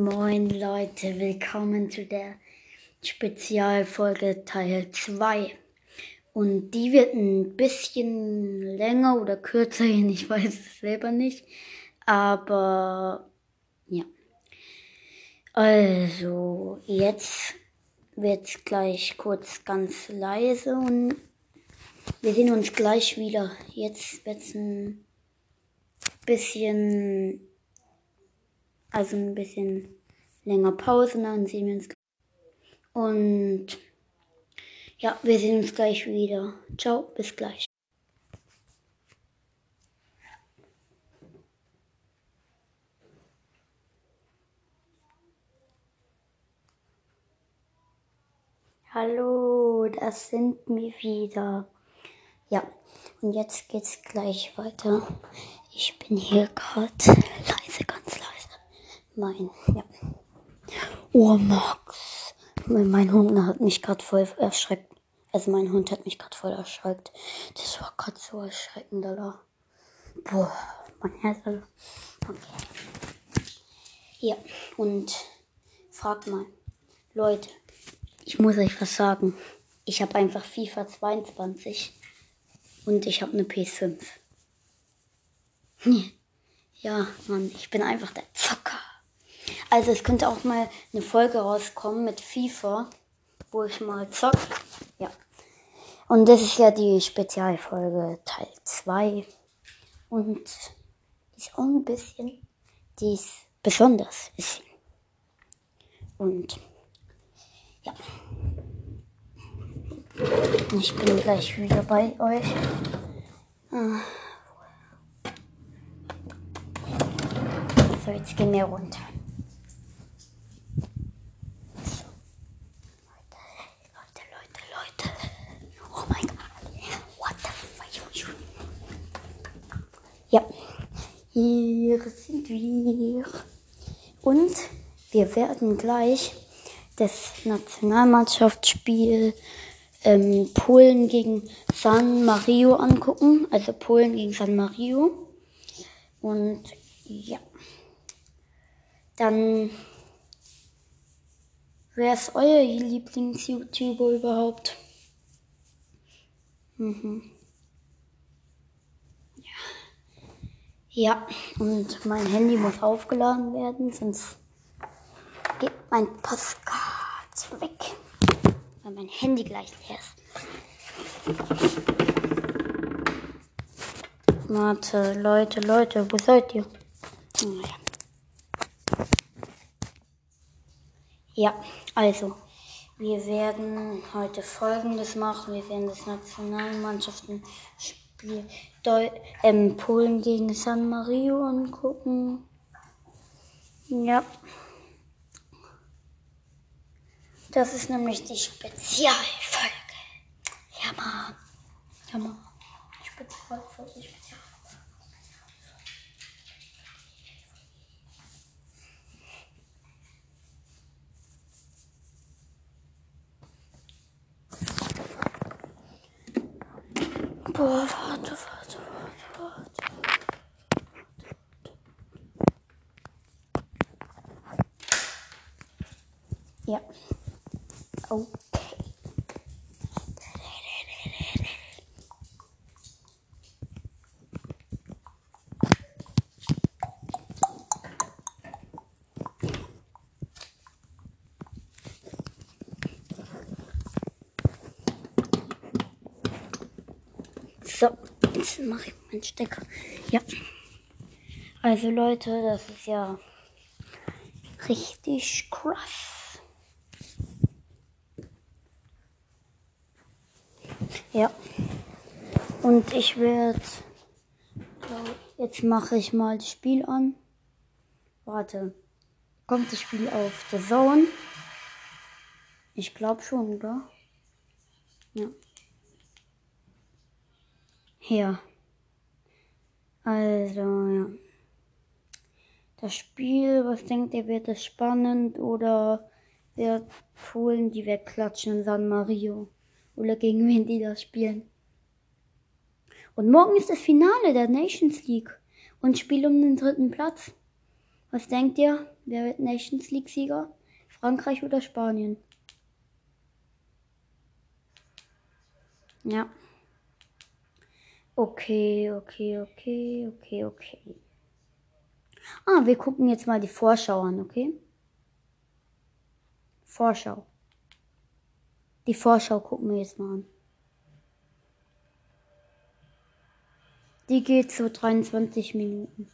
Moin Leute, willkommen zu der Spezialfolge Teil 2. Und die wird ein bisschen länger oder kürzer gehen, ich weiß es selber nicht. Aber ja. Also, jetzt wird gleich kurz ganz leise und wir sehen uns gleich wieder. Jetzt wird es ein bisschen, also ein bisschen länger Pause, dann sehen wir uns. Und ja, wir sehen uns gleich wieder. Ciao, bis gleich. Hallo, das sind wir wieder. Ja, und jetzt geht's gleich weiter. Ich bin hier gerade. Mein, ja. Oh, Max. Mein Hund hat mich gerade voll erschreckt. Also mein Hund hat mich gerade voll erschreckt. Das war gerade so erschreckend, Alter. Boah, mein Herz. Okay. Ja, und fragt mal. Leute, ich muss euch was sagen. Ich habe einfach FIFA 22 und ich habe eine PS5. Ja, Mann, ich bin einfach der Zocker. Also es könnte auch mal eine Folge rauskommen mit FIFA, wo ich mal zock. Ja. Und das ist ja die Spezialfolge Teil 2. Und die ist auch ein bisschen, die ist besonders. Und ja. Ich bin gleich wieder bei euch. So, jetzt gehen wir runter. Leute, Leute, Leute. Oh mein Gott. What the fuck? Ja, hier sind wir. Und wir werden gleich das Nationalmannschaftsspiel ähm, Polen gegen San Mario angucken. Also Polen gegen San Mario. Und ja. Dann. Wer ist euer Lieblings-YouTuber überhaupt? Mhm. Ja, und mein Handy muss aufgeladen werden, sonst geht mein Postkarte weg weil mein Handy gleich leer ist. Warte, Leute, Leute, wo seid ihr? Ja, also, wir werden heute folgendes machen. Wir werden das Nationalmannschaftenspiel Deu ähm, Polen gegen San Mario angucken. Ja. Das ist nämlich die Spezialfolge. Ja, Mann. Ja, Mann. Spezialfolge, Spezialfolge. Boah, warte, warte, warte, warte. Ja. Okay. So, jetzt mache ich meinen Stecker. Ja. Also Leute, das ist ja richtig krass. Ja. Und ich werde. Jetzt mache ich mal das Spiel an. Warte. Kommt das Spiel auf The Zone? Ich glaube schon, oder? Ja. Hier. Also, ja. Das Spiel, was denkt ihr, wird es spannend oder wird Polen die wegklatschen in San Mario? Oder gegen wen die das spielen. Und morgen ist das Finale der Nations League und Spiel um den dritten Platz. Was denkt ihr? Wer wird Nations League-Sieger? Frankreich oder Spanien? Ja. Okay, okay, okay, okay, okay. Ah, wir gucken jetzt mal die Vorschau an, okay? Vorschau. Die Vorschau gucken wir jetzt mal an. Die geht so 23 Minuten.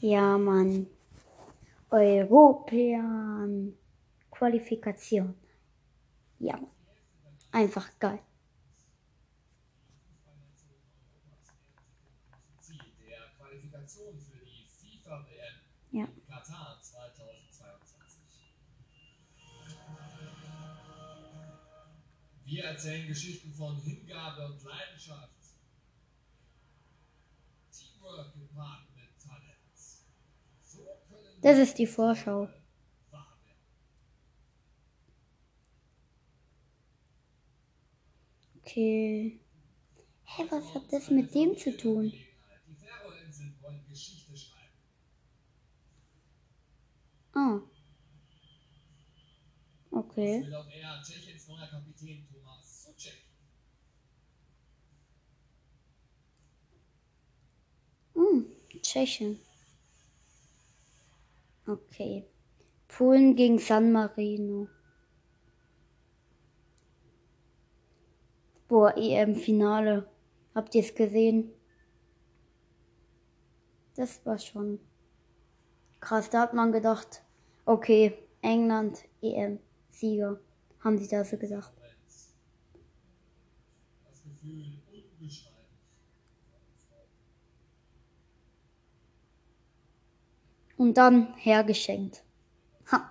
Ja, Mann. Europäern. Qualifikation. Ja. Einfach geil. Ja. Katar 2022. Wir erzählen Geschichten von Hingabe und Leidenschaft. Teamwork. So können Das ist die Vorschau. Okay. Hä, was hat das mit dem zu tun? Ah. Okay. will auch Okay. Polen gegen San Marino. Boah, EM-Finale. Habt ihr es gesehen? Das war schon krass. Da hat man gedacht, okay, England, EM-Sieger. Haben sie da so gedacht. Moment. Das Gefühl unbeschreiblich. Und dann hergeschenkt. Ha.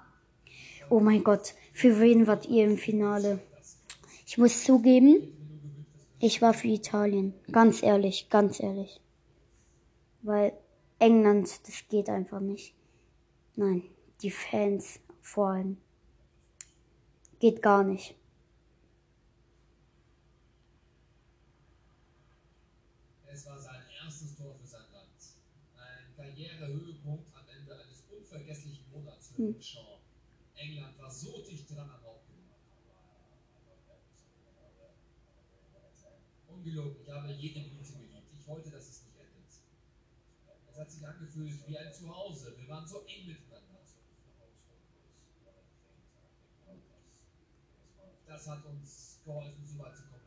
Oh mein Gott, für wen wart ihr im Finale? Ich muss zugeben, ich war für Italien. Ganz ehrlich, ganz ehrlich. Weil England, das geht einfach nicht. Nein, die Fans vor allem. Geht gar nicht. Es war sein erstes Tor für sein Land. Ein Karrierehöhepunkt am Ende eines Shaw. England war so dicht dran am Hauptgewinn. Ungelogen, ich habe jede Minute geliebt. Ich wollte, dass es nicht endet. Es hat sich angefühlt wie ein Zuhause. Wir waren so eng miteinander. Das hat uns geholfen, so weit zu kommen.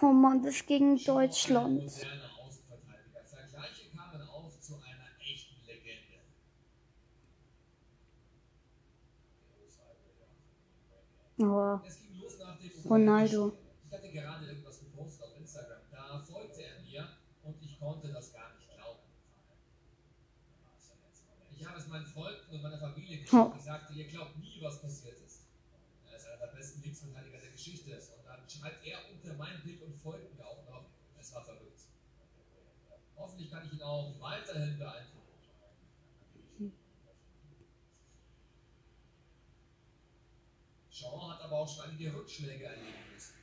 Oh Mann, das ein Deutschland. Es ging los nach dem Ronaldo. Ich hatte gerade irgendwas gepostet auf Instagram. Da folgte er mir und ich konnte das gar nicht glauben. Ich habe es meinen Freunden und meiner Familie. Oh. Ich sagte, ihr glaubt nie, was passiert ist. Er ist einer der besten Linksverteidiger der Geschichte. Und dann schreibt er unter mein Bild und folgt mir auch noch. Es war verrückt. Hoffentlich kann ich ihn auch weiterhin beeindrucken. Shaw hat aber auch schon einige Rückschläge erleben müssen.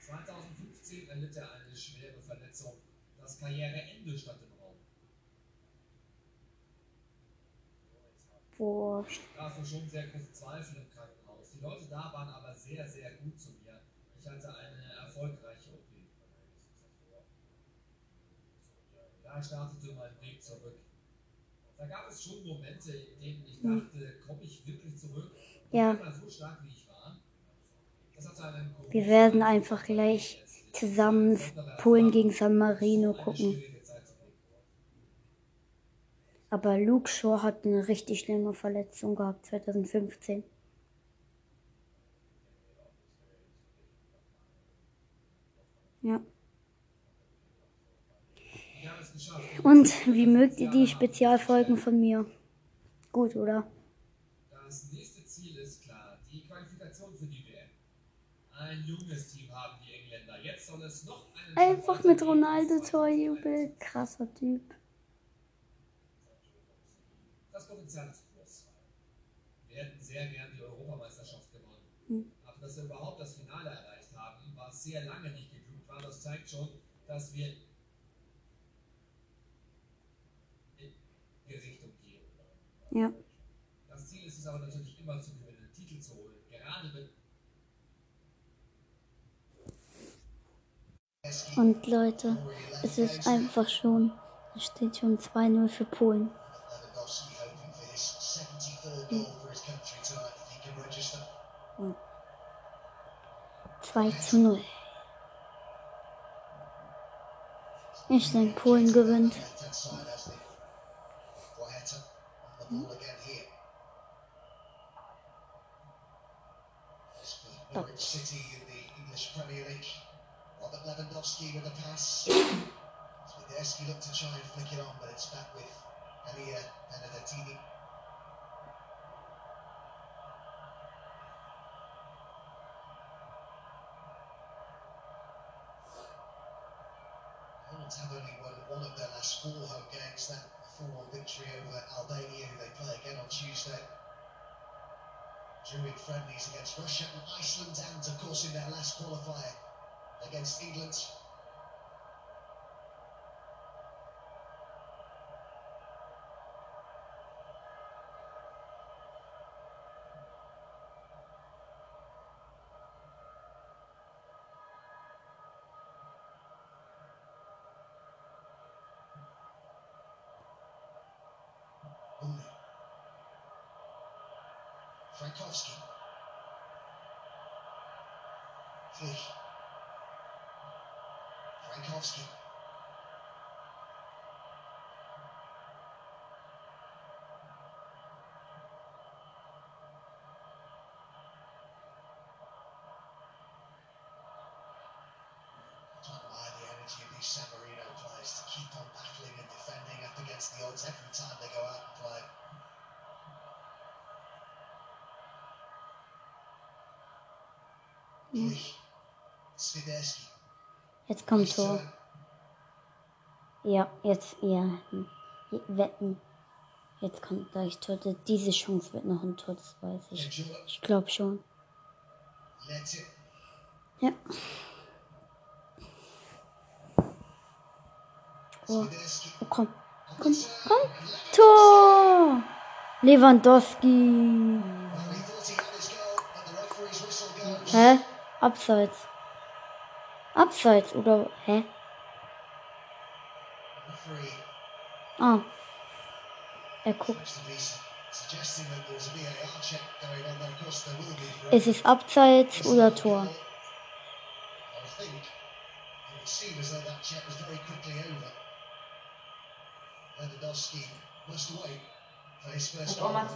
2015 erlitt er eine schwere Verletzung. Das Karriereende stand im Raum. boah. Dafür schon sehr große Zweifel im Krankenhaus. Die Leute da waren aber sehr, sehr gut zu mir. Ich hatte eine erfolgreiche OP. Da startete mein Weg zurück. Da gab es schon Momente, in denen ich dachte, komme ich wirklich zurück? Und Ja. einmal so stark wie ich war. Das hatte einen großen Wir werden einfach gleich zusammen Polen gegen San Marino gucken. Aber Luke Shaw hat eine richtig schlimme Verletzung gehabt 2015. Ja. Und wie mögt ihr die Spezialfolgen von mir? Gut, oder? Das nächste Ziel ist klar, die Qualifikation für die WM. Ein junges Team haben die Engländer. Jetzt soll es noch Einfach mit Ronaldo Torjubel. Krasser Typ. Das Potenzial ist groß. Wir hätten sehr gern die Europameisterschaft gewonnen. Hm. Aber dass wir überhaupt das Finale erreicht haben, was sehr lange nicht geglückt war, das zeigt schon, dass wir in die Richtung gehen. Ja. Das Ziel ist es aber natürlich immer zu gewinnen, Titel zu holen. Gerade wenn Und Leute, es ist einfach schon. Es steht schon 2-0 für Polen. Lewandowski hoping for his 73rd goal for his country tonight if he can register. 2 zu 0. Ich denke, Polen gewinnt. Left hand side as the Guaita on the ball again here. This for Norwich City in the English Premier League. Robert Lewandowski with a pass. Swiderski looked to try and flick it on, but it's back with Elia Benedettini. Poland have only won one of their last four home games. That 4-1 victory over Albania, who they play again on Tuesday. Drew in friendlies against Russia and Iceland, and of course in their last qualifier against England. Frankowski. Flick. Frankowski. Don't admire the energy of these San Marino players to keep on battling and defending up against the odds every time they go out and play. Flick. Swiderski. Jetzt kommt Tor. Ja, jetzt, ja. Wetten. Jetzt kommt gleich Tor. Diese Chance wird noch ein Tor, das weiß ich. Ich glaube schon. Ja. Oh, oh komm. Komm, komm. Tor! Lewandowski. Hä? Abseits. Abseits oder hä? Ah. Er guckt. for Ist es Abseits oder Tor? Check was Hat auch mal